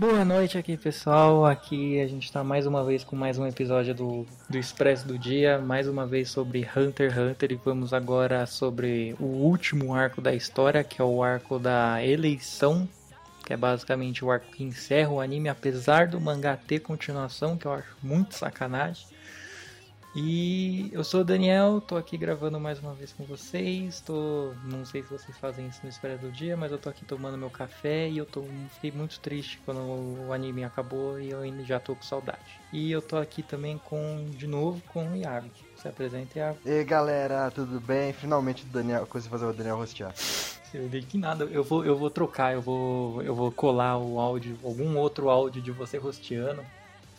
Boa noite aqui pessoal, aqui a gente está mais uma vez com mais um episódio do, do Expresso do Dia, mais uma vez sobre Hunter x Hunter e vamos agora sobre o último arco da história, que é o arco da eleição, que é basicamente o arco que encerra o anime, apesar do mangá ter continuação, que eu acho muito sacanagem. E eu sou o Daniel, tô aqui gravando mais uma vez com vocês. Tô, não sei se vocês fazem isso no Espera do Dia, mas eu tô aqui tomando meu café e eu tô, fiquei muito triste quando o anime acabou e eu ainda já tô com saudade. E eu tô aqui também com, de novo, com o Iago. Se apresenta, Iago. E aí, galera, tudo bem? Finalmente o Daniel, consegui fazer o Daniel rostear. Eu dei que nada, eu vou, eu vou trocar, eu vou, eu vou colar o áudio, algum outro áudio de você rosteando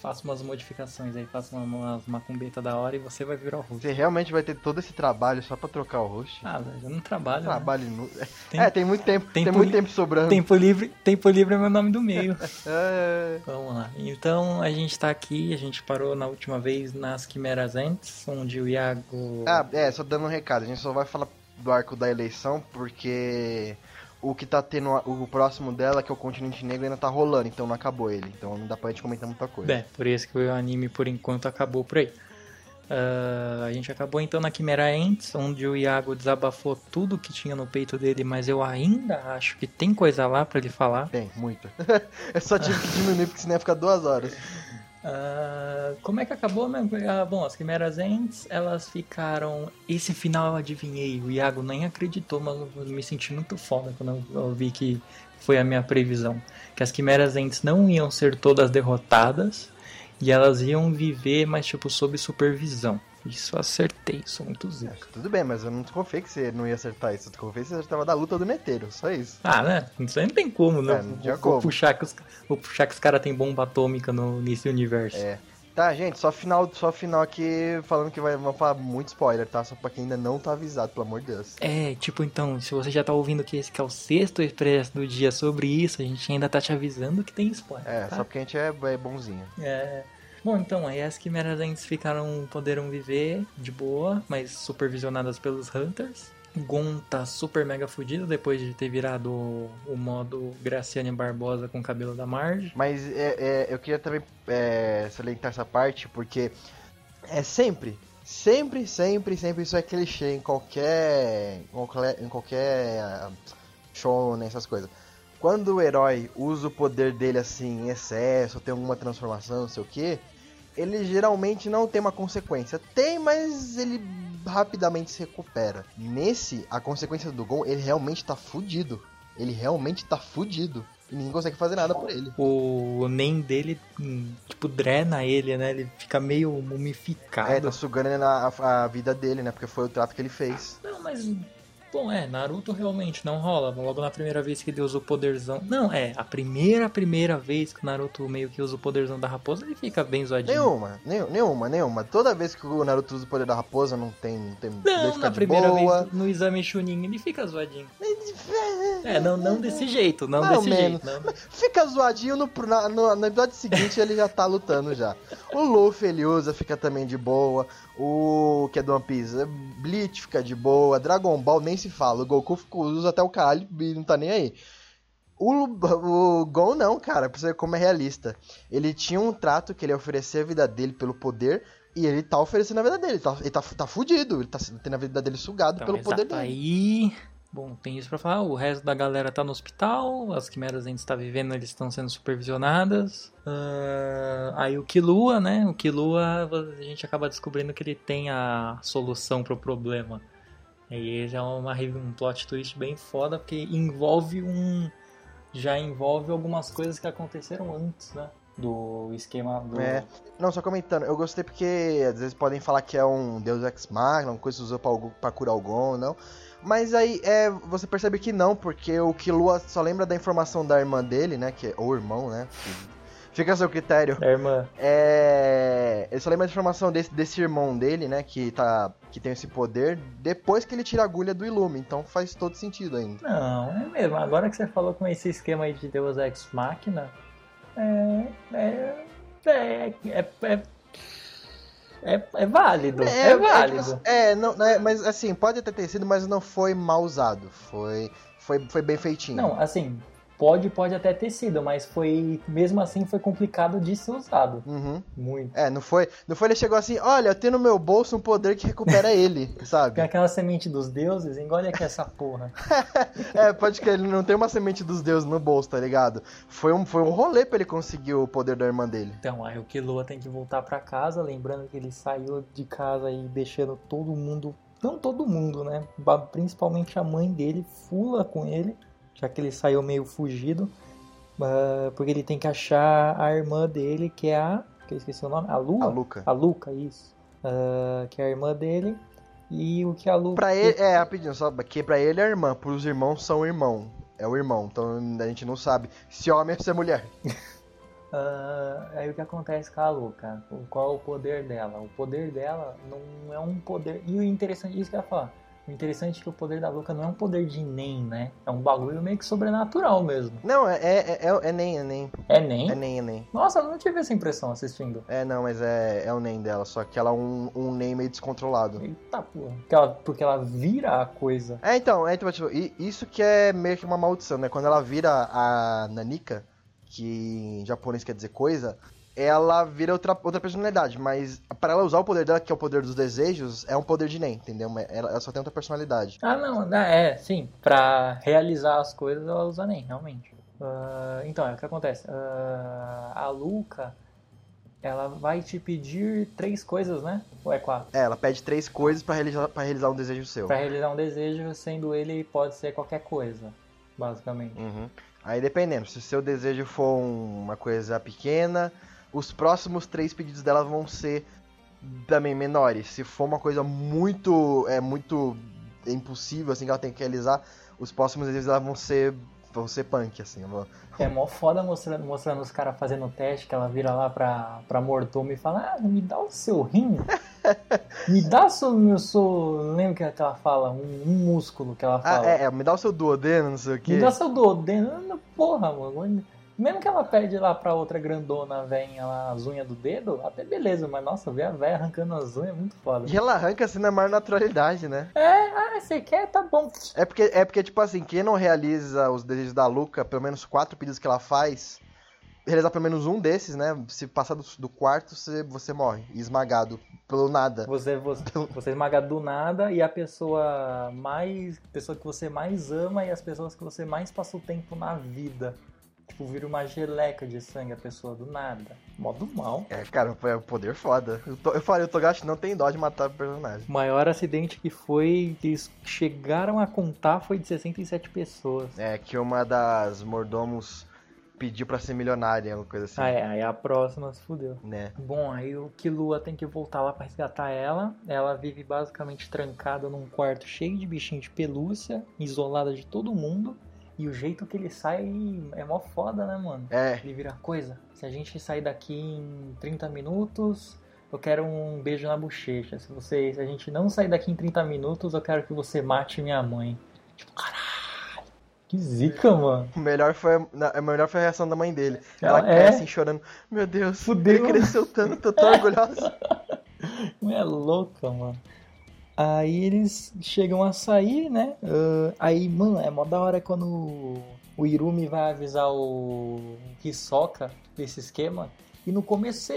faço umas modificações aí, faço uma, umas macumbetas da hora e você vai virar o host. Você realmente vai ter todo esse trabalho só pra trocar o host? Ah, velho, eu não trabalho. Trabalho né? nu... tem, É, tem muito tempo, tempo tem muito tempo sobrando. Tempo livre, tempo livre é meu nome do meio. é. Vamos lá. Então a gente tá aqui, a gente parou na última vez nas Quimeras Antes, onde o Iago. Ah, é, só dando um recado, a gente só vai falar do arco da eleição porque o que tá tendo o próximo dela, que é o Continente Negro, ainda tá rolando, então não acabou ele. Então não dá pra gente comentar muita coisa. É, por isso que o anime por enquanto acabou por aí. Uh, a gente acabou então na Quimera Ents, onde o Iago desabafou tudo que tinha no peito dele, mas eu ainda acho que tem coisa lá para ele falar. Tem, muita. eu só tive que diminuir porque senão ia ficar duas horas. Uh, como é que acabou mesmo? Uh, bom, as Quimeras Ents, elas ficaram. Esse final eu adivinhei, o Iago nem acreditou, mas eu me senti muito foda quando eu vi que foi a minha previsão. Que as Quimeras Ents não iam ser todas derrotadas e elas iam viver, mas tipo, sob supervisão. Isso acertei, sou muito zica. É, tudo bem, mas eu não desconfiei que você não ia acertar isso. Eu desconfiei que você acertava da luta do neteiro, só isso. Ah, né? Isso aí não tem como, né? É, não vou, como. Puxar que os, vou puxar que os caras têm bomba atômica no, nesse universo. É. Tá, gente, só final, só final aqui falando que vai, falar muito spoiler, tá? Só pra quem ainda não tá avisado, pelo amor de Deus. É, tipo, então, se você já tá ouvindo que esse que é o sexto expresso do dia sobre isso, a gente ainda tá te avisando que tem spoiler. É, tá? só porque a gente é, é bonzinho. É. Bom, então, aí as Quimeras ficaram, poderam viver de boa, mas supervisionadas pelos Hunters. Gon tá super mega fudido depois de ter virado o modo Graciane Barbosa com o cabelo da Marge. Mas é, é, eu queria também é, salientar essa parte, porque é sempre, sempre, sempre, sempre isso é clichê em qualquer, em qualquer, qualquer show, nessas coisas. Quando o herói usa o poder dele assim em excesso, tem alguma transformação, não sei o que, ele geralmente não tem uma consequência. Tem, mas ele rapidamente se recupera. Nesse, a consequência do Gon, ele realmente tá fudido. Ele realmente tá fudido. E ninguém consegue fazer nada por ele. O nem dele, hum, tipo, drena ele, né? Ele fica meio mumificado. É, tá sugando a, a vida dele, né? Porque foi o trato que ele fez. Não, mas Bom, é, Naruto realmente não rola. Logo na primeira vez que ele usa o poderzão. Não, é, a primeira, primeira vez que o Naruto meio que usa o poderzão da raposa, ele fica bem zoadinho. Nenhuma, nenhuma, nenhuma. Toda vez que o Naruto usa o poder da raposa, não tem. Não, tem, não na primeira boa. vez no exame Chunin ele fica zoadinho. É, não, não desse jeito, não desse jeito. Não. Fica zoadinho no, no, no episódio seguinte ele já tá lutando já. O Luffy ele usa, fica também de boa. O que é do One Piece, Bleach fica de boa. Dragon Ball nem se fala. O Goku usa até o caralho e não tá nem aí. O, o Gon não, cara, pra você ver como é realista. Ele tinha um trato que ele oferecia a vida dele pelo poder, e ele tá oferecendo a vida dele. Ele tá, ele tá, tá fudido, ele tá tendo a vida dele sugado então, pelo poder dele. Aí Bom, tem isso para falar. O resto da galera tá no hospital, as quimeras ainda estão vivendo, eles estão sendo supervisionadas. Uh, aí o Kilua, né? O Kilua, a gente acaba descobrindo que ele tem a solução pro problema. E já é uma, um plot twist bem foda, porque envolve um. Já envolve algumas coisas que aconteceram antes, né? Do esquema do. É. Não, só comentando, eu gostei porque às vezes podem falar que é um Deus Ex Machina, uma coisa que usou pra, pra curar o Gon, não. Mas aí é, você percebe que não, porque o Killua só lembra da informação da irmã dele, né? Que, ou irmão, né? Fica a seu critério. Da irmã. É. Ele só lembra de informação desse, desse irmão dele, né? Que tá. Que tem esse poder depois que ele tira a agulha do Ilume. Então faz todo sentido ainda. Não, é mesmo. Agora que você falou com esse esquema aí de Deus Ex Machina, é. É. É. É. é... É, é válido, é, válido. É, não, é, mas assim, pode até ter sido, mas não foi mal usado. Foi, foi, foi bem feitinho. Não, assim, Pode, pode até ter sido, mas foi mesmo assim foi complicado de ser usado. Uhum. Muito. É, não foi, não foi ele chegou assim, olha, eu tenho no meu bolso um poder que recupera ele, sabe? Tem aquela semente dos deuses, engole aqui essa porra. é, pode que ele não tem uma semente dos deuses no bolso, tá ligado? Foi um, foi um rolê pra ele conseguir o poder da irmã dele. Então, aí o Killua tem que voltar para casa, lembrando que ele saiu de casa e deixando todo mundo, não todo mundo, né? Principalmente a mãe dele, fula com ele já que ele saiu meio fugido, uh, porque ele tem que achar a irmã dele, que é a. que eu esqueci o nome? A Lua? A Luca. A Luca, isso. Uh, que é a irmã dele. E o que a Luca. Pra ele, é, rapidinho, só que pra ele é irmã, pros irmãos são irmão. É o irmão, então a gente não sabe se homem ou se é mulher. Uh, aí o que acontece com a Luca? Qual é o poder dela? O poder dela não é um poder. E o interessante, isso que eu ia falar. O interessante é que o poder da Luca não é um poder de NEM, né? É um bagulho meio que sobrenatural mesmo. Não, é, é, é, é NEM, é NEM. É NEM? É NEM, é NEM. Nossa, eu não tive essa impressão assistindo. É, não, mas é, é o NEM dela, só que ela é um, um NEM meio descontrolado. Eita porra. Porque ela, porque ela vira a coisa. É, então, é, tipo, isso que é meio que uma maldição, né? Quando ela vira a Nanika, que em japonês quer dizer coisa, ela vira outra, outra personalidade, mas para ela usar o poder dela, que é o poder dos desejos, é um poder de Nen, entendeu? Ela, ela só tem outra personalidade. Ah, não, é, sim. Pra realizar as coisas, ela usa Nen, realmente. Uh, então, é o que acontece. Uh, a Luca, ela vai te pedir três coisas, né? Ou é quatro? É, ela pede três coisas para realizar, pra realizar um desejo seu. Pra realizar um desejo, sendo ele, pode ser qualquer coisa, basicamente. Uhum. Aí dependendo, se o seu desejo for uma coisa pequena, os próximos três pedidos dela vão ser também menores. Se for uma coisa muito é muito impossível assim que ela tem que realizar, os próximos desejos dela vão ser vão ser punk assim. Vou... É mó foda mostrando, mostrando os caras fazendo o teste que ela vira lá pra, pra mortomo e fala: "Ah, me dá o seu rim". me dá o seu, meu seu, lembra que ela fala, um, um músculo que ela ah, fala. Ah, é, é, me dá o seu duodeno, não sei o quê. Me dá o seu duodeno. Porra, mano. Mesmo que ela pede lá pra outra grandona, venha lá, as unhas do dedo, até beleza, mas nossa, ver a velha arrancando as unhas é muito foda. E ela arranca assim na maior naturalidade, né? É, ah, você quer, tá bom. É porque, é porque, tipo assim, quem não realiza os desejos da Luca, pelo menos quatro pedidos que ela faz, realizar pelo menos um desses, né? Se passar do, do quarto, você, você morre, esmagado pelo nada. Você, você, você é esmagado do nada e a pessoa mais. pessoa que você mais ama e as pessoas que você mais passa o tempo na vida. Tipo, vira uma geleca de sangue a pessoa do nada. Modo mal. É, cara, foi um poder foda. Eu, tô, eu falei, o Togashi não tem dó de matar o personagem. O maior acidente que foi, que eles chegaram a contar, foi de 67 pessoas. É, que uma das mordomos pediu para ser milionária, uma coisa assim. Ah, é, aí a próxima se fudeu. Né. Bom, aí o Killua tem que voltar lá para resgatar ela. Ela vive basicamente trancada num quarto cheio de bichinho de pelúcia, isolada de todo mundo. E o jeito que ele sai é mó foda, né, mano? É. Ele vira coisa. Se a gente sair daqui em 30 minutos, eu quero um beijo na bochecha. Se, você, se a gente não sair daqui em 30 minutos, eu quero que você mate minha mãe. Tipo, caralho. Que zica, mano. O melhor foi, a melhor foi a reação da mãe dele. Ela é? cai assim chorando. Meu Deus, Fudeu. ele cresceu tanto, tô tão orgulhosa. é louca, mano. Aí eles chegam a sair, né? Uh, aí, mano, é mó da hora quando o Irumi vai avisar o Hisoka desse esquema. E no começo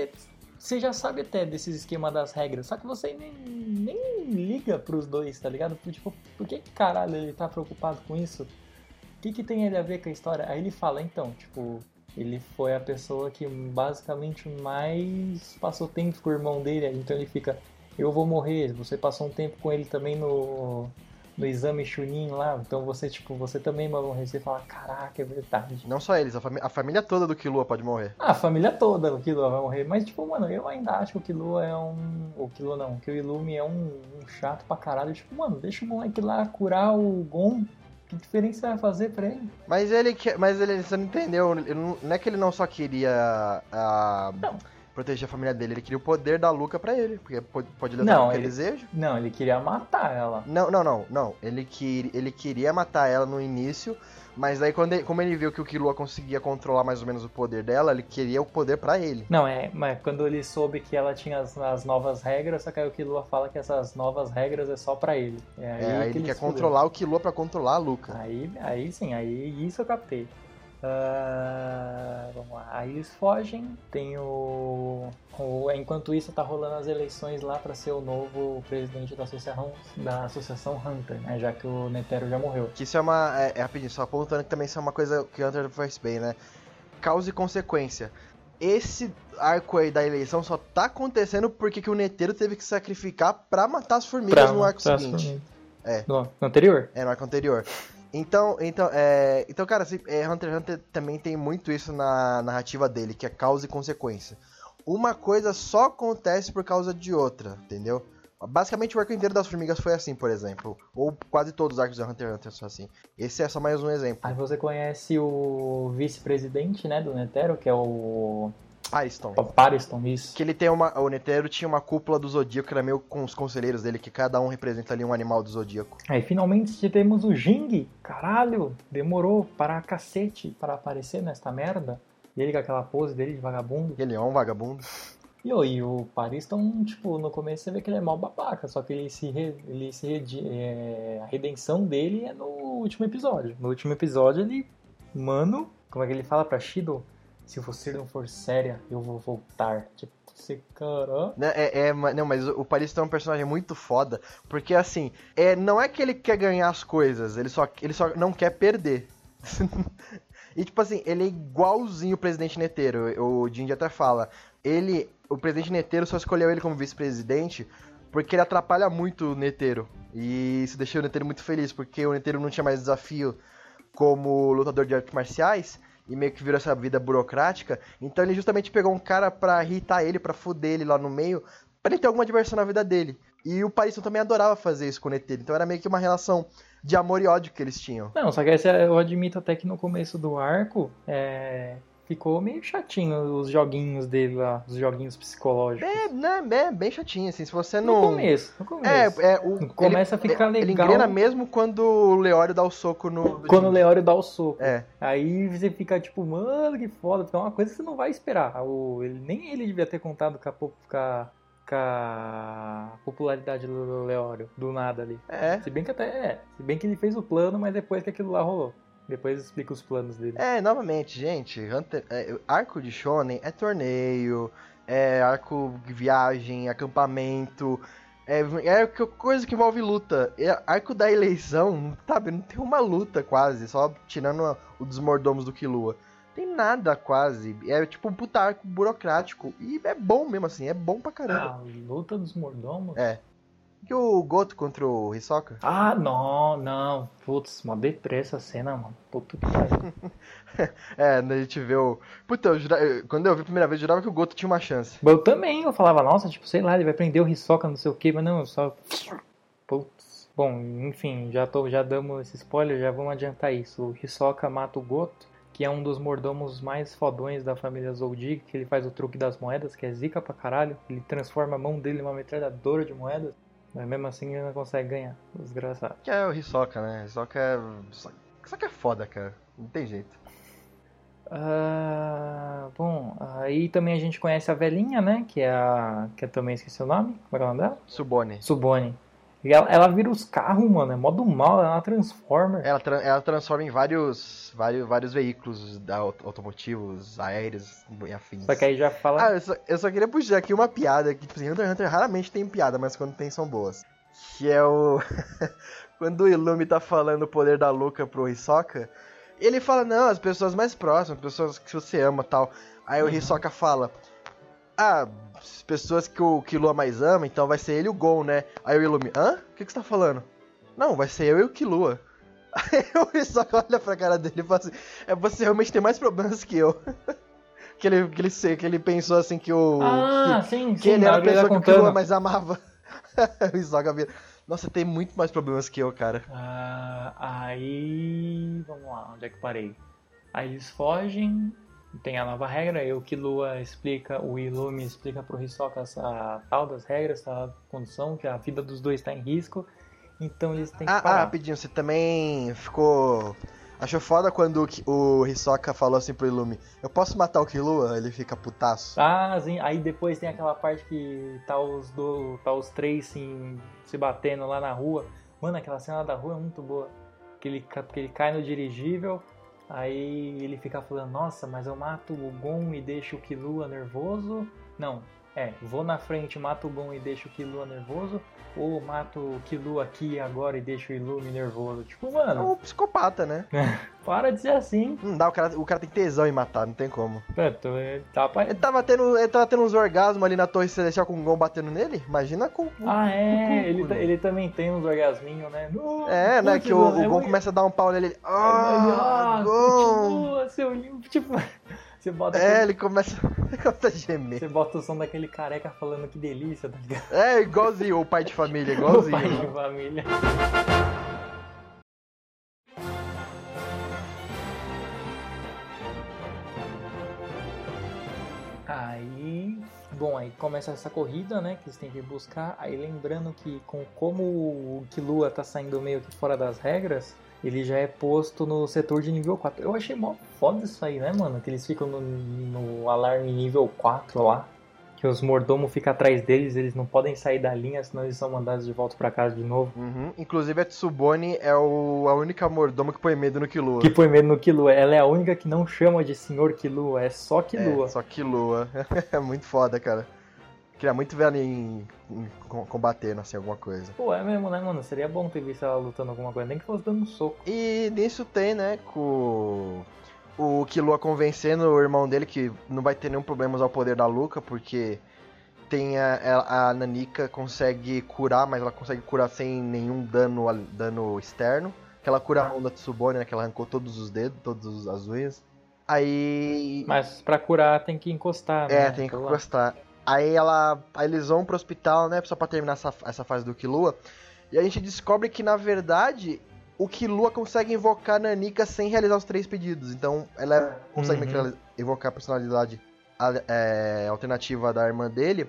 você, já sabe até desse esquema das regras. Só que você nem, nem liga pros dois, tá ligado? Tipo, por que caralho ele tá preocupado com isso? O que, que tem ele a ver com a história? Aí ele fala, então, tipo, ele foi a pessoa que basicamente mais passou tempo com o irmão dele. Então ele fica, eu vou morrer, você passou um tempo com ele também no, no exame Chunin lá, então você, tipo, você também vai morrer. Você fala, caraca, é verdade. Não só eles, a, fami a família toda do Killua pode morrer. Ah, a família toda do Killua vai morrer, mas, tipo, mano, eu ainda acho que o Killua é um... O Killua não, que o Illumi é um, um chato pra caralho. Tipo, mano, deixa o moleque lá curar o Gon, Que diferença vai fazer pra ele? Mas ele que- mas ele você não entendeu, ele não, não é que ele não só queria ah, Não. Proteger a família dele, ele queria o poder da Luca pra ele, porque pode, levar Não, ele- desejo. Não, ele queria matar ela. Não, não, não, não. Ele, que, ele queria matar ela no início, mas aí quando ele- como ele viu que o Killua conseguia controlar mais ou menos o poder dela, ele queria o poder pra ele. Não, é, mas quando ele soube que ela tinha as, as novas regras, só que aí o Killua fala que essas novas regras é só pra ele. É aí, É, aí que ele quer controlar o Killua pra controlar a Luca. Aí, aí sim, aí isso eu captei. Ah, vamos lá. Aí eles fogem. Tem o, o- Enquanto isso, tá rolando as eleições lá pra ser o novo presidente da associação, da associação Hunter, né? Já que o Netero já morreu. Que isso é uma. É, é rapidinho, só apontando que também isso é uma coisa que o Hunter faz bem, né? Causa e consequência. Esse arco aí da eleição só tá acontecendo porque que o Neteiro teve que sacrificar pra matar as formigas no arco seguinte. É. No, no anterior? É, no arco anterior. Então, então, é, então cara, assim, é, Hunter x Hunter também tem muito isso na narrativa dele, que é causa e consequência. Uma coisa só acontece por causa de outra, entendeu? Basicamente o arco inteiro das formigas foi assim, por exemplo. Ou quase todos os arcos de Hunter x Hunter são assim. Esse é só mais um exemplo. Aí você conhece o vice-presidente, né, do Netero, que é o Ariston. o Pariston, isso. Que ele tem uma. O Netero tinha uma cúpula do Zodíaco, que era meio com os conselheiros dele, que cada um representa ali um animal do Zodíaco. Aí finalmente temos o Jing. Caralho, demorou para cacete para aparecer nesta merda. E ele com aquela pose dele de vagabundo. Ele é um vagabundo. E, e o Pariston, tipo, no começo você vê que ele é mal babaca, só que ele se, re- ele se redi- é, a redenção dele é no último episódio. No último episódio ele, mano, como é que ele fala pra Shido? Se você não for séria, eu vou voltar. Tipo, você, cara... Né, É, é, não, mas o o Paris é um personagem muito foda, porque assim, é, não é que ele quer ganhar as coisas, ele só, ele só não quer perder. e tipo assim, ele é igualzinho o presidente Neteiro, o Jinji até fala. Ele, o presidente Neteiro só escolheu ele como vice-presidente porque ele atrapalha muito o Neteiro. E isso deixou o Neteiro muito feliz, porque o Neteiro não tinha mais desafio como lutador de artes marciais e meio que virou essa vida burocrática. Então ele justamente pegou um cara pra irritar ele, pra fuder ele lá no meio, pra ele ter alguma diversão na vida dele. E o Parisson também adorava fazer isso com o Neteiro. Então era meio que uma relação de amor e ódio que eles tinham. Não, só que esse, eu admito até que no começo do arco, é, ficou meio chatinho os joguinhos dele lá, os joguinhos psicológicos. É, né, é bem chatinho, assim, se você No não... começo, no começo. É, é, o, Começa ele, a ficar Ele legal. engrena mesmo quando o Leório dá o soco no... no Quando o. Leório dá o soco. É, Aí você fica tipo, mano, que foda. Porque é uma coisa que você não vai esperar. O, ele, nem ele devia ter contado com a, po- com a, com a popularidade do Leório, do nada ali. é. Se bem que até é. Se bem que ele fez o plano, mas depois que aquilo lá rolou. Depois explica os planos dele. É, novamente, gente, Hunter, é, arco de Shonen é torneio, é arco de viagem, acampamento, é, é co- coisa que envolve luta. É, arco da eleição, sabe, não tem uma luta quase, só tirando a- o dos mordomos do Killua. Tem nada quase, é tipo um puta arco burocrático, e é bom mesmo assim, é bom pra caramba. Ah, luta dos mordomos? É. E o Goto contra o Hisoka? Ah, não, não. Putz, uma depressa essa cena, mano. Puta que pariu. É, a gente vê o... Puta, eu quando eu vi a primeira vez, eu jurava que o Goto tinha uma chance. Eu também, eu falava, nossa, tipo, sei lá, ele vai prender o Hisoka, não sei o que, mas não, eu só. Putz. Bom, enfim, já, tô, já damos esse spoiler, já vamos adiantar isso. O Hisoka mata o Goto, que é um dos mordomos mais fodões da família Zoldyck, que ele faz o truque das moedas, que é zica pra caralho. Ele transforma a mão dele numa metralhadora de moedas, mas mesmo assim ele não consegue ganhar. Desgraçado. Que é o Hisoka, né? Hisoka é. Hisoka é foda, cara. Não tem jeito. Ah, bom, aí também a gente conhece a velhinha, né? Que é a. que eu também esqueci o nome. Como é que é o nome dela? Subone. Subone. E ela, ela vira os carros, mano. É modo mal, ela é uma Transformer. Ela, tra- ela transforma em vários, vários, vários veículos automotivos, aéreos e afins. Só que aí já fala. Ah, eu só, eu só queria puxar aqui uma piada que, tipo assim, Hunter x Hunter raramente tem piada, mas quando tem são boas. Que é o. quando o Illumi tá falando o poder da Luca pro Hisoka, ele fala, não, as pessoas mais próximas, pessoas que você ama tal. Aí o Uhum. Hisoka fala, ah, as pessoas que o Killua mais ama, então vai ser ele e o Gon, né? Aí o Illumi, hã? O que, que você tá falando? Não, vai ser eu e o Killua. Aí o Hisoka olha pra cara dele e fala assim, é, você realmente tem mais problemas que eu. que, ele, que, ele, que ele pensou assim que o... ah, sim, que sim. ele era a que ele pessoa tá que o contando. mais amava. o Hisoka vira, Nossa, tem muito mais problemas que eu, cara. Ah, aí. Vamos lá, onde é que parei? Aí eles fogem, tem a nova regra, aí o Killua explica, o Illumi explica pro Hisoka essa tal das regras, essa condição, que a vida dos dois tá em risco. Então eles têm que Ah, ah, parar. rapidinho, você também ficou. Achou foda quando o o Hisoka falou assim pro Illumi: Eu posso matar o Killua? Ele fica putaço. Ah, sim. Aí depois tem aquela parte que tá os, do, tá os três sim, se batendo lá na rua. Mano, aquela cena da rua é muito boa. Que ele, que ele cai no dirigível, aí ele fica falando, nossa, mas eu mato o Gon e deixo o Killua nervoso. Não, é, vou na frente, mato o Gon e deixo o Killua nervoso. Ou mato o Killua aqui agora e deixo o Illumi nervoso. Tipo, É mano, um psicopata, né? para de ser assim. Não dá, o cara, o cara tem tesão em matar, não tem como. Pronto, é, tá pra... Ele tava tendo, ele tava tendo uns orgasmos ali na Torre Celestial com o Gon batendo nele? Imagina com. Ah, é, ele, ta- né? ele também tem uns orgasminhos, né? No- É, né? Que o, mano, o é Gon começa a dar um pau nele. Ele, Ah, ah, Gon! continua, seu limpo, tipo, você bota, É, aquele- ele começa, a gemer. você bota o som daquele careca falando que delícia, tá ligado? É, igualzinho o pai de família, O pai igualzinho. de família. Aí, bom, aí começa essa corrida, né, que eles têm que buscar. Aí lembrando que com como o Killua tá saindo meio que fora das regras, ele já é posto no setor de nível 4. Eu achei mó foda isso aí, né, mano? Que eles ficam no, no alarme nível 4 lá. Que os mordomos ficam atrás deles, eles não podem sair da linha, senão eles são mandados de volta pra casa de novo. Uhum. Inclusive a Tsubone é o, a única mordoma que põe medo no Killua. Que põe medo no Killua. Ela é a única que não chama de Senhor Killua, é só Killua. É, só Killua. é muito foda, cara. Queria muito ver ela em, em com- combatendo, assim, alguma coisa. Pô, é mesmo, né, mano? Seria bom ter visto ela lutando alguma coisa, nem que fosse dando um soco. E nisso tem, né, com o Killua convencendo o irmão dele que não vai ter nenhum problema usar o poder da Luca, porque tem a, a, Nanika consegue curar, mas ela consegue curar sem nenhum dano, dano externo. Que ela cura a mão da Tsubone, né, que ela arrancou todos os dedos, todas as unhas. Aí... Mas pra curar tem que encostar, né? É, tem que encostar. Aí ela. Aí eles vão pro hospital, né? Só pra terminar essa, essa fase do Killua. E a gente descobre que, na verdade, o Killua consegue invocar a Nanika sem realizar os três pedidos. Então ela consegue Uhum. invocar a personalidade é, alternativa da irmã dele.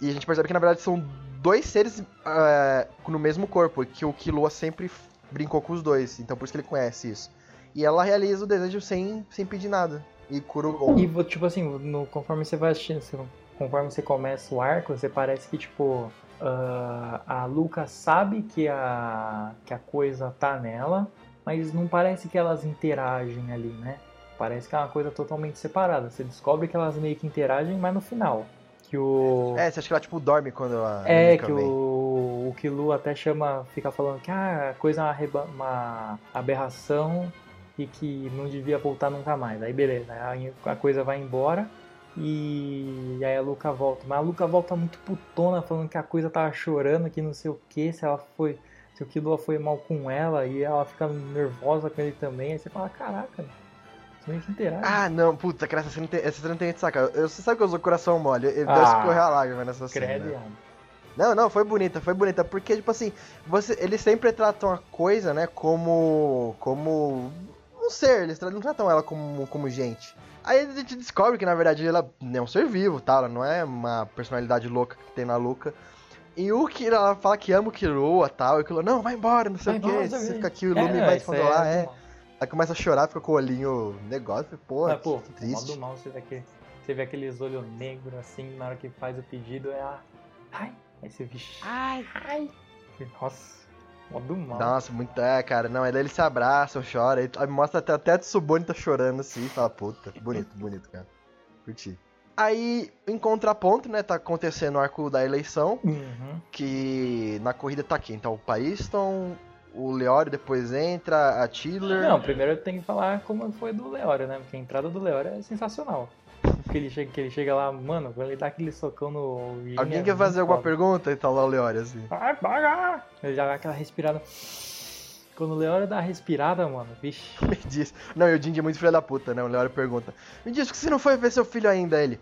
E a gente percebe que, na verdade, são dois seres é, no mesmo corpo. Que o Killua sempre brincou com os dois. Então por isso que ele conhece isso. E ela realiza o desejo sem, sem pedir nada. E cura o Gon. E, tipo assim, no- conforme você vai assistindo, você- conforme você começa o arco, você parece que, tipo, ah, a Luca sabe que a, que a coisa tá nela, mas não parece que elas interagem ali, né? Parece que é uma coisa totalmente separada. Você descobre que elas meio que interagem, mas no final. Que o. É, você acha que ela, tipo, dorme quando a É, que vem. o, o Killua até chama, fica falando que ah, a coisa é uma, reba- uma aberração e que não devia voltar nunca mais. Aí beleza, a coisa vai embora e aí a Luca volta. Mas a Luca volta muito putona, falando que a coisa tava chorando, que não sei o que, se ela foi. Se o Killua foi mal com ela e ela fica nervosa com ele também. Aí você fala, caraca, isso meio que interage. Ah, não, puta, cara, essa cena tem, essa cena tem. Eu, você sabe que eu uso o coração mole, ele Ah, deve escorrer a lágrima nessa cena. Credo, Ian. Não, não, foi bonita, foi bonita, porque, tipo assim, você, eles sempre tratam a coisa, né, como. como. Um ser, eles não tratam ela como, como gente. Aí a gente descobre que, na verdade, ela é um ser vivo, tá? Ela não é uma personalidade louca que tem na Luca. E o que ela fala que ama o Killua e tal, e o Killua, não, vai embora, não sei Vai o que, embora, você fica aqui, o Lume vai te controlar, é é. Aí começa a chorar, fica com o olhinho negócio, pô, Mas, pô, triste. do mal você vê, aquele, você vê aqueles olhos negros assim, na hora que faz o pedido, é a. Ai! Aí você. Ai! Ai! Nossa, mó do mal. Nossa, muito. É, cara, não, aí daí eles se abraçam, choram, aí aí mostra até, até a Tsubone tá chorando assim, e fala, puta, bonito, bonito, cara. Curti. Aí, em contraponto, né, tá acontecendo o arco da eleição, Uhum. que na corrida tá quem? Tá o Paiston, o Leório depois entra, a Tiller. Não, primeiro eu tenho que falar como foi do Leório, né? Porque a entrada do Leório é sensacional. Porque ele chega, que ele chega lá, mano, quando ele dá aquele socão no. Alguém é quer fazer muito alguma foda. pergunta? E tá lá o Leório, assim. Vai, vai, vai. Ele já dá aquela respirada. Quando o Leório dá a respirada, mano, vixe. Me diz. Não, e o Jinji é muito filho da puta, né? O Leório pergunta: Me diz que você não foi ver seu filho ainda, ele.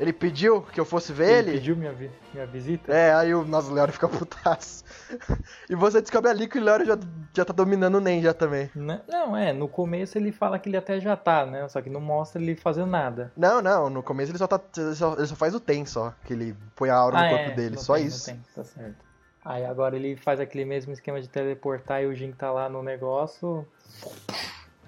Ele pediu que eu fosse ver ele? Ele pediu minha, vi- minha visita? É, aí o nosso Leório fica putaço. e você descobre ali que o Leório já, já tá dominando o Nen já também. Né? Não, é, no começo ele fala que ele até já tá, né? Só que não mostra ele fazendo nada. Não, não, no começo ele só, tá, ele só, ele só faz o Ten só, que ele põe a aura no Ah, corpo é, dele, não só tem, não isso. tem, tá certo. Aí agora ele faz aquele mesmo esquema de teleportar e o Jin tá lá no negócio.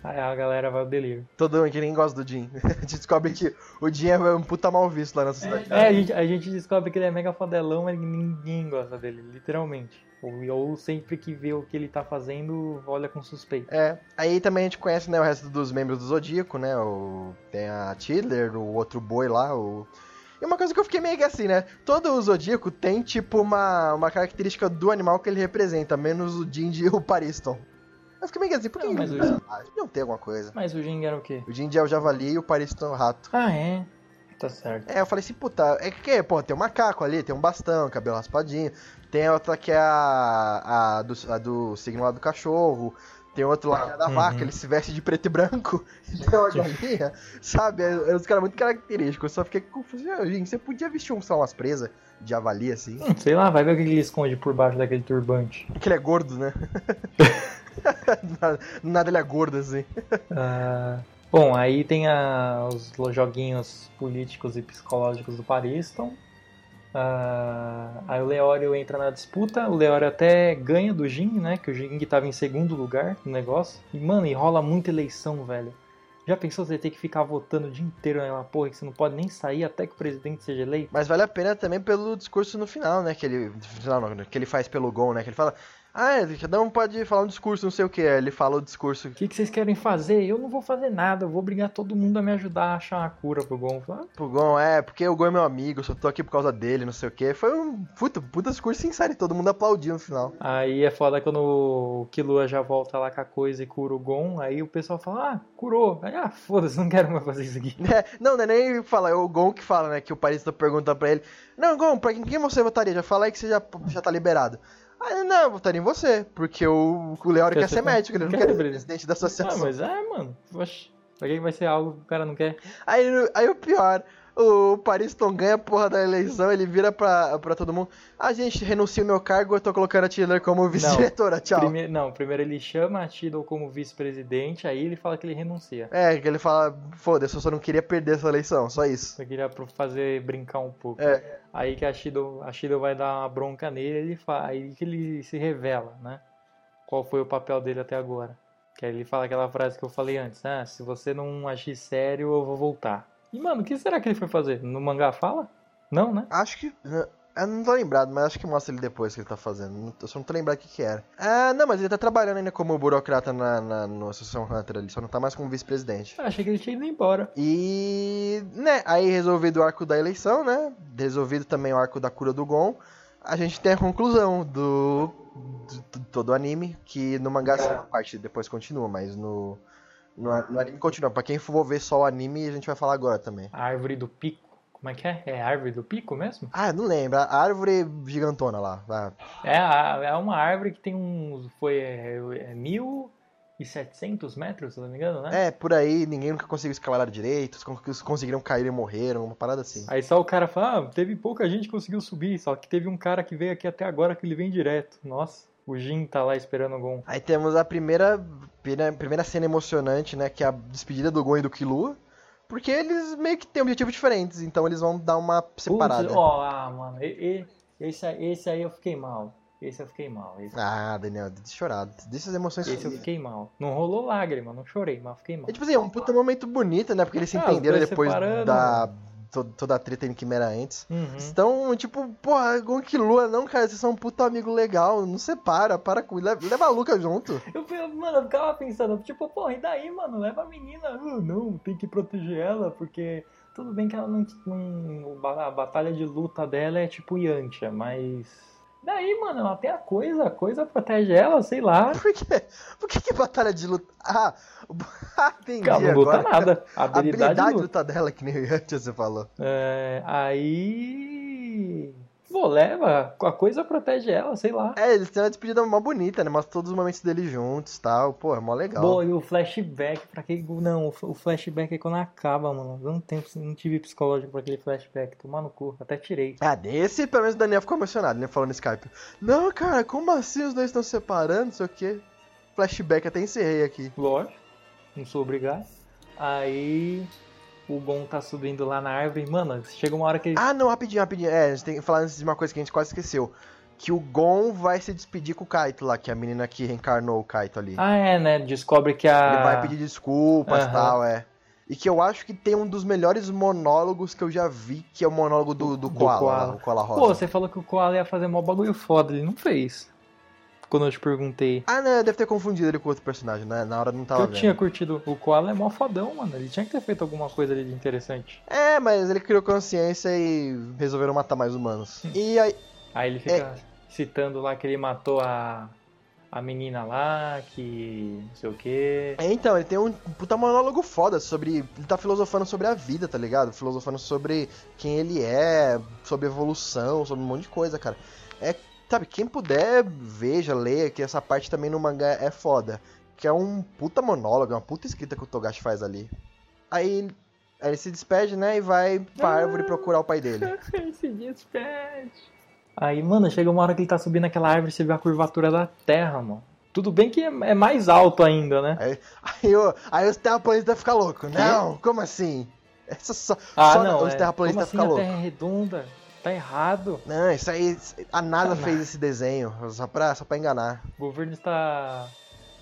Aí a galera vai ao delírio. Todo mundo que nem gosta do Jin. a gente descobre que o Jin é um puta mal visto lá na sociedade. É, a gente, a gente descobre que ele é mega fodelão, mas ninguém gosta dele, literalmente. Ou, ou sempre que vê o que ele tá fazendo, olha com suspeita. É, aí também a gente conhece né, o resto dos membros do Zodíaco, né? O, tem a Tidler, o outro boi lá, o. E uma coisa que eu fiquei meio que assim, né? Todo o Zodíaco tem, tipo, uma, uma característica do animal que ele representa, menos o Jinji e o Pariston. Eu fiquei meio que assim, por que Não, mas o- não tem alguma coisa. Mas o Jin era o quê? O Jinji é o javali e o Pariston é o rato. Ah, é? Tá certo. É, eu falei assim, puta, é que, pô, tem um macaco ali, tem um bastão, cabelo raspadinho. Tem outra que é a, a, do, a do signo lá do cachorro. Tem outro lá é da Uhum. vaca, ele se veste de preto e branco. Tem uma galinha, sabe? É, é uns caras muito característicos. Eu só fiquei confuso. Gente, você podia vestir um, sei lá, umas presas de javali, assim. Hum, sei lá, vai ver o que ele esconde por baixo daquele turbante. Que ele é gordo, né? nada, nada ele é gordo, assim. Ah, bom, aí tem a- os joguinhos políticos e psicológicos do Pariston. Ah, aí o Leório entra na disputa. O Leório até ganha do Jing, né? Que o Jing tava em segundo lugar no negócio. E, mano, e rola muita eleição, velho. Já pensou você ter que ficar votando o dia inteiro naquela porra que você não pode nem sair até que o presidente seja eleito? Mas vale a pena também pelo discurso no final, né? Que ele, não, que ele faz pelo Gon, né? Que ele fala, ah, cada um pode falar um discurso, não sei o que. Ele fala o discurso O que, que vocês querem fazer? Eu não vou fazer nada, eu vou obrigar todo mundo a me ajudar a achar uma cura pro Gon. Ah, pro Gon, é, porque o Gon é meu amigo, eu só tô aqui por causa dele, não sei o que. Foi um puta, puta discurso sincero e todo mundo aplaudiu no final. Aí é foda quando o Killua já volta lá com a coisa e cura o Gon. Aí o pessoal fala, ah, curou. Aí, ah, foda-se, não quero mais fazer isso aqui. É, não, não é nem fala, é o Gon que fala, né? Que o Paris tá perguntando pra ele: Não, Gon, pra quem você votaria? Já fala aí que você já, já tá liberado. Ah, ele, não, eu votaria em você, porque o, o Leório Quer ser médico, ele não quer ser presidente. da Ah, associação. mas é, mano. Oxi, pra que vai ser algo que o cara não quer? Aí, aí o pior, o Pariston ganha a porra da eleição, ele vira pra, pra todo mundo. A gente renuncia o meu cargo, eu tô colocando a Tiller como vice-diretora, tchau. Primeiro, não, primeiro ele chama a Tidal como vice-presidente, aí ele fala que ele renuncia. É, que ele fala, foda-se, eu só não queria perder essa eleição, só isso. Eu queria fazer brincar um pouco. É. Aí que a Shido, a Shido vai dar uma bronca nele, ele fa... aí que ele se revela, né? Qual foi o papel dele até agora. Que aí ele fala aquela frase que eu falei antes, ah, se você não agir sério, eu vou voltar. E mano, o que será que ele foi fazer? No mangá fala? Não, né? Acho que. Eu não tô lembrado, mas acho que mostra ele depois que ele tá fazendo. Eu só não tô lembrado o que que era. Ah, não, mas ele tá trabalhando ainda como burocrata na, na, na Associação Hunter ali, só não tá mais como vice-presidente. Achei que ele tinha ido embora. E, né, aí resolvido o arco da eleição, né? Resolvido também o arco da cura do Gon. A gente tem a conclusão do, do, do todo o anime, que no mangá essa parte depois continua, mas no, no, no anime continua. Pra quem for ver só o anime, a gente vai falar agora também. A árvore do pico. Como é que é? É a árvore do pico mesmo? Ah, não lembro. A árvore gigantona lá. Ah, É, é uma árvore que tem uns. Foi é, é, 1.700 metros, se não me engano, né? É, por aí, ninguém nunca conseguiu escalar direito, os conseguiram cair e morreram, uma parada assim. Aí só o cara fala, ah, teve pouca gente que conseguiu subir, só que teve um cara que veio aqui até agora que ele vem direto. Nossa, o Jin tá lá esperando o Gon. Aí temos a primeira, primeira, cena emocionante, né, que é a despedida do Gon e do Killua, porque eles meio que têm objetivos diferentes, então eles vão dar uma separada. Putz, ó, ah, mano, e- e- esse, aí- esse aí eu fiquei mal. Esse eu fiquei mal. Esse, Ah, Daniel, deixa eu chorar, deixa as emoções esse eu fiquei mal. Não rolou lágrima, não chorei, mas fiquei mal. É tipo assim, é um puta momento bonito, né, porque eles se Ah, entenderam depois da to- toda a treta em Quimera antes. Uhum. Então, tipo, porra, Gon e Killua, não, cara, vocês são um puta amigo legal, não separa, para com, leva, leva a Luca junto. Eu, mano, eu ficava pensando, tipo, porra, e daí, mano? Leva a menina. Ah, não, tem que proteger ela, porque tudo bem que ela não, não- A batalha de luta dela é tipo Yantia, mas. Daí, mano, ela tem a coisa, a coisa protege ela, sei lá. Por quê? Por que que batalha de luta... Ah, ah, entendi Ela não luta agora. nada. A A habilidade, habilidade de luta. luta dela, que nem antes você falou. É, aí. Pô, leva, a coisa protege ela, sei lá. É, eles têm uma despedida mó bonita, né? Mostra todos os momentos deles juntos e tal. Pô, é mó legal. Pô, e o flashback, pra que. Não, o flashback é quando acaba, mano. Eu não, tenho, não tive psicológico pra aquele flashback. Tomar no cu, até tirei. Ah, desse, pelo menos o Daniel ficou emocionado, né? Falando no Skype. Não, cara, como assim os dois estão se separando? Não sei o quê. Flashback, até encerrei aqui. Lógico, não sou obrigado. Aí o Gon tá subindo lá na árvore. Mano, chega uma hora que ele. Ah, não, rapidinho, rapidinho. É, a gente tem que falar antes de uma coisa que a gente quase esqueceu. Que o Gon vai se despedir com o Kaito lá, que é a menina que reencarnou o Kaito ali. Ah, é, né? Descobre que a. Ele vai pedir desculpas e Aham. tal, é. E que eu acho que tem um dos melhores monólogos que eu já vi, que é o monólogo do, do, Do Koala, Koala. lá, o Koala Rosa. Pô, você falou que o Koala ia fazer mó bagulho foda. Ele não fez. Quando eu te perguntei. Ah, não, deve ter confundido ele com outro personagem, né? Na hora não tava eu vendo. tinha curtido. O Koala é mó fodão, mano. Ele tinha que ter feito alguma coisa ali de interessante. É, mas ele criou consciência e resolveram matar mais humanos. E aí, Aí ele fica citando lá que ele matou a. A menina lá, que. não sei o quê. É, então, ele tem um puta monólogo foda sobre. Ele tá filosofando sobre a vida, tá ligado? Filosofando sobre quem ele é, sobre evolução, sobre um monte de coisa, cara. É, sabe, quem puder, veja, leia, que essa parte também no mangá é foda. Que é um puta monólogo, é uma puta escrita que o Togashi faz ali. Aí, aí ele se despede, né, e vai pra árvore procurar o pai dele. Ele se despede. Aí, mano, chega uma hora que ele tá subindo aquela árvore e você vê a curvatura da terra, mano. Tudo bem que é é mais alto ainda, né? Aí, aí, o- aí os terraplanistas vão ficar loucos. Não, como assim? Essa só, Ah, só não. os é. terraplanistas assim ficar a loucos. terra é redonda? Tá errado. Não, isso aí. A NASA Tá fez esse desenho, só pra, só pra enganar. O governo está.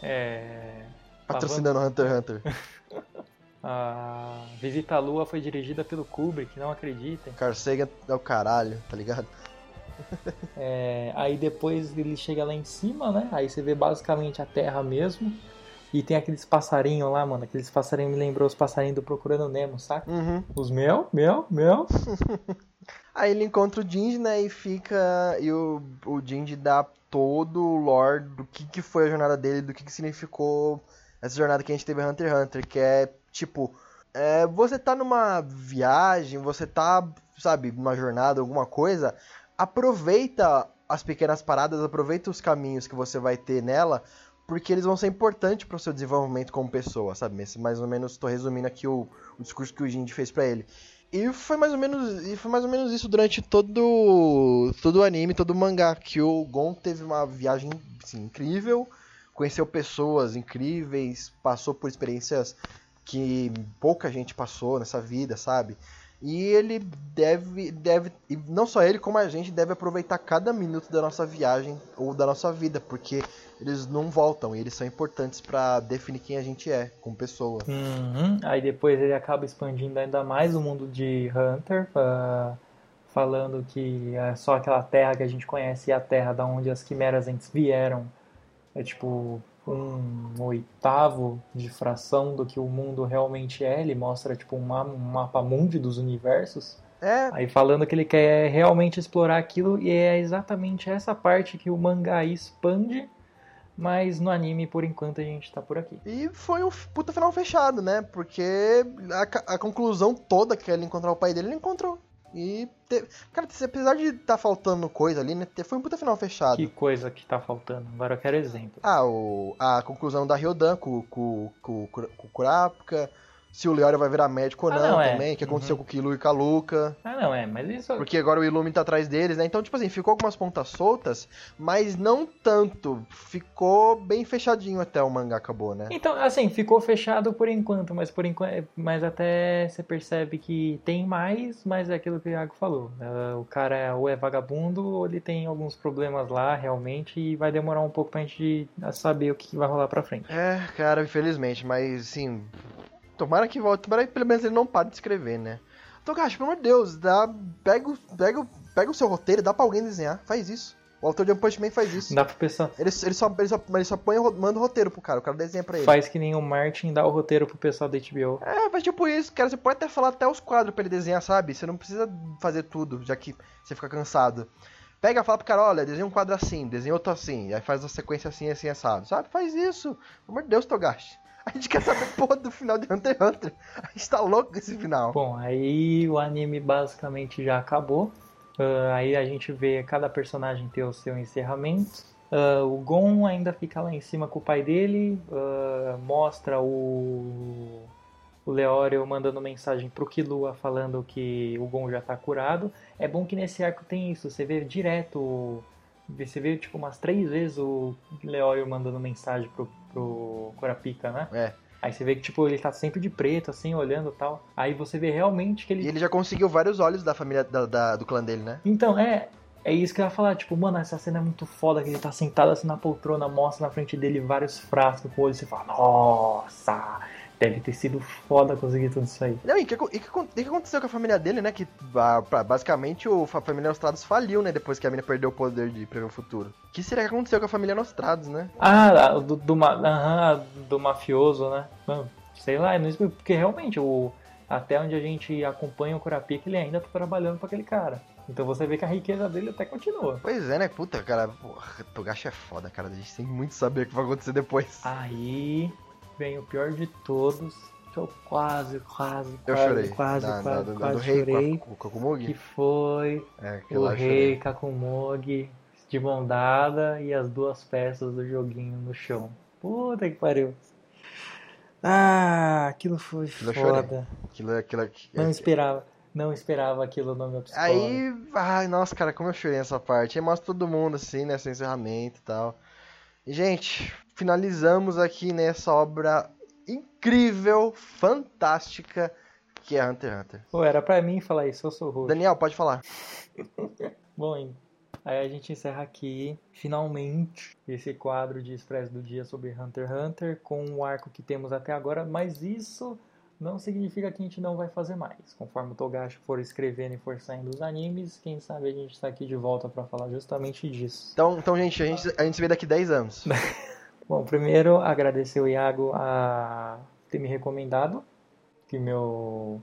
É. Patrocinando Hunter x Hunter. A Visita à Lua foi dirigida pelo Kubrick, não acreditem. Carl Sagan é o caralho, tá ligado? É, aí depois ele chega lá em cima, né? Aí você vê basicamente a Terra mesmo. E tem aqueles passarinhos lá, mano. Aqueles passarinhos me lembrou os passarinhos do Procurando Nemo, saca? Uhum. Os mel, mel, mel. Aí ele encontra o Jinji, né, e fica. E o, o Jinji dá todo o lore do que, que foi a jornada dele, do que, que significou essa jornada que a gente teve Hunter x Hunter, que é tipo. é, você tá numa viagem, você tá, sabe, numa jornada, alguma coisa, aproveita as pequenas paradas, aproveita os caminhos que você vai ter nela, porque eles vão ser importantes pro seu desenvolvimento como pessoa, sabe? Mais ou menos, tô resumindo aqui o, o discurso que o Jinji fez pra ele. E foi mais ou menos, e foi mais ou menos isso durante todo, todo o anime, todo o mangá, que o Gon teve uma viagem assim, incrível, conheceu pessoas incríveis, passou por experiências que pouca gente passou nessa vida, sabe? E ele deve, deve, e não só ele, como a gente deve aproveitar cada minuto da nossa viagem ou da nossa vida, porque eles não voltam e eles são importantes pra definir quem a gente é como pessoa. Uhum. Aí depois ele acaba expandindo ainda mais o mundo de Hunter, ah, falando que é só aquela terra que a gente conhece e a terra da onde as quimeras antes vieram é tipo um oitavo de fração do que o mundo realmente é. Ele mostra tipo um, um mapa mundi dos universos. É, Aí falando que ele quer realmente explorar aquilo e é exatamente essa parte que o mangá expande, mas no anime por enquanto a gente tá por aqui. E foi um puta final fechado, né? Porque a, a conclusão toda que ele encontrar o pai dele, ele encontrou. E, te- cara, apesar de estar faltando coisa ali, né? Foi um puta final fechado. Que coisa que tá faltando. Agora eu quero exemplo. Ah, o, a conclusão da Ryodan com, com, com, com o Kurapika. Se o Leório vai virar médico ou Ah, não, não, é. também. O que aconteceu Uhum. com o Kilo e com a Luca. Ah, não, é, mas isso. Porque agora o Illumi tá atrás deles, né? Então, tipo assim, ficou algumas pontas soltas, mas não tanto. Ficou bem fechadinho até o mangá acabou, né? Então, assim, ficou fechado por enquanto, mas por enquanto, mas até você percebe que tem mais, mas é aquilo que o Iago falou. Ah, O cara ou é vagabundo ou ele tem alguns problemas lá realmente e vai demorar um pouco pra gente saber o que vai rolar pra frente. É, cara, infelizmente, mas assim. Tomara que volte, tomara que pelo menos ele não pare de escrever, né? Togashi, pelo amor de Deus, dá, pega, o- pega, pega o seu roteiro e dá pra alguém desenhar, faz isso. O autor de One Punch Man faz isso. Dá pro pessoal. Ele, ele, só, ele, só, ele só põe, manda o roteiro pro cara, o cara desenha pra ele. Faz que nem o Martin dá o roteiro pro pessoal da HBO. É, faz tipo isso, cara. Você pode até falar até os quadros pra ele desenhar, sabe? Você não precisa fazer tudo, já que você fica cansado. Pega e fala pro cara, olha, desenha um quadro assim, desenha outro assim, aí faz a sequência assim, assim, assado, sabe? Faz isso. Pelo amor de Deus, Togashi. A gente quer saber porra do final de Hunter x Hunter. A gente tá louco esse final. Bom, aí o anime basicamente já acabou. Ah, aí a gente vê cada personagem ter o seu encerramento. Ah, o Gon ainda fica lá em cima com o pai dele, ah, mostra o, o Leório mandando mensagem pro Killua falando que o Gon já tá curado. É bom que nesse arco tem isso, você vê direto, você vê tipo umas três vezes o Leório mandando mensagem pro, pro Kurapika, né? É. Aí você vê que tipo ele tá sempre de preto, assim, olhando e tal. Aí você vê realmente que ele E ele já conseguiu vários olhos da família da- da- do clã dele, né? então, é. É isso que eu ia falar, tipo, mano, essa cena é muito foda, que ele tá sentado assim na poltrona, mostra na frente dele vários frascos com o olho e você fala, nossa, deve ter sido foda conseguir tudo isso aí. Não, e o que, que, que aconteceu com a família dele, né? Que basicamente o, a família Nostrados faliu, né? Depois que a mina perdeu o poder de prever o futuro. O que será que aconteceu com a família Nostrados, né? Ah, do, do, ma- do mafioso, né? Sei lá, não explico, porque realmente, o, até onde a gente acompanha o Kurapika, ele ainda tá trabalhando pra aquele cara. Então você vê que a riqueza dele até continua. Pois é, né? Puta, cara. Porra, Togashi é foda, cara. A gente tem muito saber o que vai acontecer depois. Aí vem o pior de todos, que eu quase, quase, Eu quase, chorei. quase, Da- quase, do, quase do rei chorei. com com Kokumugi. Que foi É, aquilo o rei. Kakumogi de mão dada e as duas peças do joguinho no chão. Puta que pariu. Ah, aquilo foi Aquilo eu chorei. foda. Aquilo, aquilo, é Não esperava, não esperava aquilo no meu psicólogo. Aí, ai, nossa, cara, como eu chorei nessa parte. Aí mostra todo mundo, assim, né, seu encerramento e tal. Gente, finalizamos aqui nessa obra incrível, fantástica, que é Hunter x Hunter. Pô, era pra mim falar isso, eu sou roxo. Daniel, pode falar. Bom, hein, aí a gente encerra aqui, finalmente, esse quadro de Expresso do Dia sobre Hunter x Hunter, com o arco que temos até agora, mas isso não significa que a gente não vai fazer mais. Conforme o Togashi for escrevendo e for saindo os animes, quem sabe a gente tá aqui de volta pra falar justamente disso. Então, então gente, a gente, a gente se vê daqui 10 anos. Bom, primeiro agradecer o Iago a ter me recomendado, que meu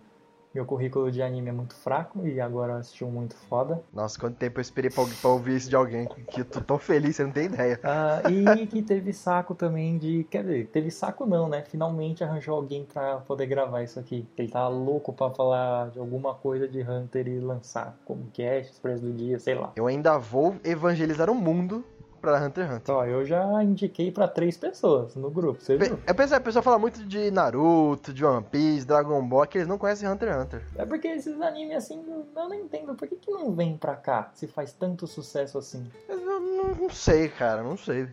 meu currículo de anime é muito fraco e agora eu assisti um muito foda. Nossa, quanto tempo eu esperei pra, pra ouvir isso de alguém, que eu tô tão feliz, você não tem ideia. Ah, e que teve saco também de. Quer dizer, teve saco não, né? Finalmente arranjou alguém pra poder gravar isso aqui. Ele tava louco pra falar de alguma coisa de Hunter e lançar, como cast, Expresso do Dia, sei lá. Eu ainda vou evangelizar o mundo pra Hunter x Hunter. Só, eu já indiquei pra três pessoas no grupo, você viu? Eu penso, a pessoa fala muito de Naruto, de One Piece, Dragon Ball, que eles não conhecem Hunter x Hunter. É porque esses animes assim, eu não entendo. Por que, que não vem pra cá se faz tanto sucesso assim? Eu não, não- sei, cara, não sei.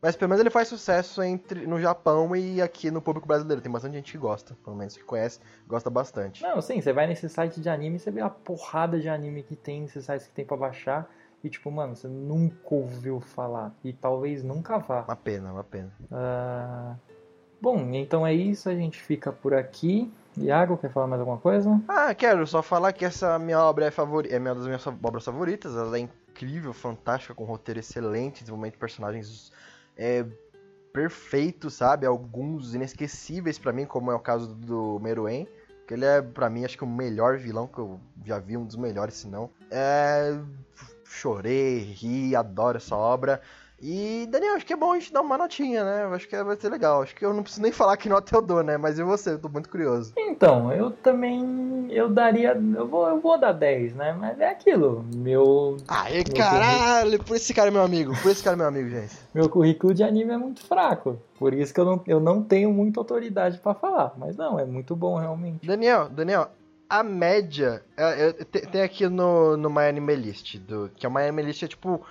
Mas pelo menos ele faz sucesso entre no Japão e aqui no público brasileiro. Tem bastante gente que gosta, pelo menos que conhece, gosta bastante. Não, sim, você vai nesse site de anime, você vê a porrada de anime que tem, nesses sites que tem pra baixar. E tipo, mano, você nunca ouviu falar. E talvez nunca vá. Uma pena, uma pena. Ah, Bom, então é isso, a gente fica por aqui. Iago, quer falar mais alguma coisa? Ah, quero só falar que essa minha obra é, favori é uma das minhas obras favoritas. Ela é incrível, fantástica, com roteiro excelente, desenvolvimento de personagens é, perfeito, sabe? Alguns inesquecíveis pra mim, como é o caso do Meruem. Que ele é, pra mim, acho que o melhor vilão que eu já vi, um dos melhores, se não. É... Chorei, ri, adoro essa obra. E, Daniel, acho que é bom a gente dar uma notinha, né? Acho que vai ser legal. Acho que eu não preciso nem falar que nota eu dou, né? Mas e você? Eu tô muito curioso. Então, eu também. Eu daria. Eu vou, eu vou dar 10, né? Mas é aquilo. Meu, Aê, caralho! Por esse cara é meu amigo. Por esse cara é meu amigo, gente. meu currículo de anime é muito fraco. Por isso que eu não, eu não tenho muita autoridade pra falar. Mas não, é muito bom realmente. Daniel, Daniel, a média. é, é, te- tem aqui no, no My Anime List. Do, que a My Anime List é tipo.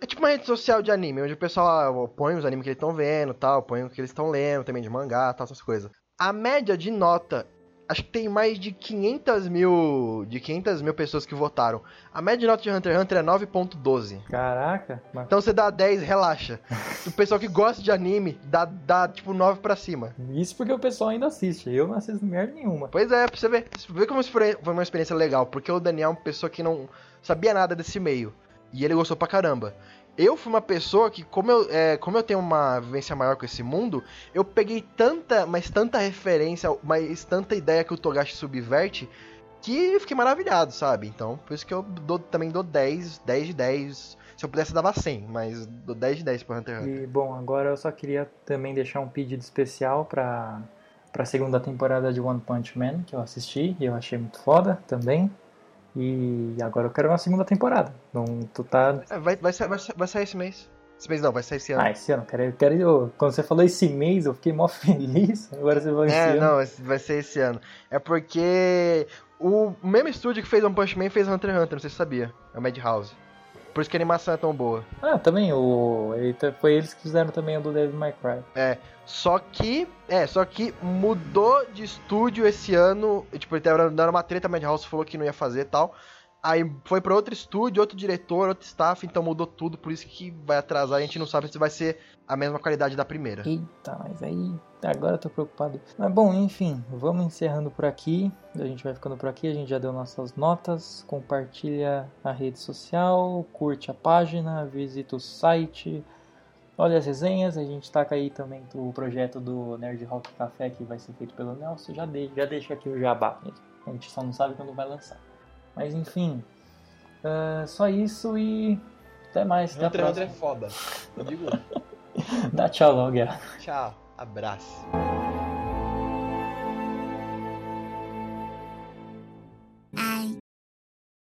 É tipo uma rede social de anime, onde o pessoal ah, põe os animes que eles estão vendo tal, põe o que eles estão lendo também de mangá tal, essas coisas. A média de nota. Acho que tem mais de 500 mil. De 500 mil pessoas que votaram. A média de nota de Hunter x Hunter é 9.12. Caraca, mas Então você dá 10, relaxa. O pessoal que gosta de anime dá, dá tipo 9 pra cima. isso porque o pessoal ainda assiste. Eu não assisto merda nenhuma. Pois é, pra você ver. Vê como foi uma experiência legal, porque o Daniel é uma pessoa que não sabia nada desse meio. E ele gostou pra caramba. Eu fui uma pessoa que, como eu, é, como eu tenho uma vivência maior com esse mundo, eu peguei tanta, mas tanta referência, mas tanta ideia que o Togashi subverte, que eu fiquei maravilhado, sabe? Então, por isso que eu dou- também dou 10, 10 de 10. Se eu pudesse, eu dava 100, mas dou 10 de 10 pro Hunter x Hunter. E bom, agora eu só queria também deixar um pedido especial pra, pra segunda temporada de One Punch Man, que eu assisti e eu achei muito foda também. E agora eu quero uma segunda temporada. Não, tu tá. É, vai, vai, sair, vai, vai sair esse mês. Esse mês não, vai sair esse ano. Ah, esse ano, eu quero, eu quero. eu- quando você falou esse mês, eu fiquei mó feliz. Agora você esse É, ano. não, esse- vai ser esse ano. É porque o mesmo estúdio que fez One Punch Man fez Hunter x Hunter, não sei se você sabia. É o Madhouse. Por isso que a animação é tão boa. Ah, também, o. eita, Foi eles que fizeram também o do Devil May Cry. Só que, é, só que mudou de estúdio esse ano. Tipo, era, era uma treta, a Madhouse falou que não ia fazer e tal. Aí foi pra outro estúdio, outro diretor, outro staff, então mudou tudo, por isso que vai atrasar. A gente não sabe se vai ser a mesma qualidade da primeira. Eita, mas aí agora eu tô preocupado. Mas bom, enfim, vamos encerrando por aqui. A gente vai ficando por aqui, a gente já deu nossas notas. Compartilha a rede social, curte a página, visita o site, olha as resenhas. A gente taca aí também o projeto do Nerd Rock Café que vai ser feito pelo Nelson. Já, de, já deixa aqui o jabá. A gente só não sabe quando vai lançar. Mas enfim, ah, só isso e até mais. Hunter x Hunter é foda. Eu digo, Dá tchau logo, Guerra. tchau, abraço.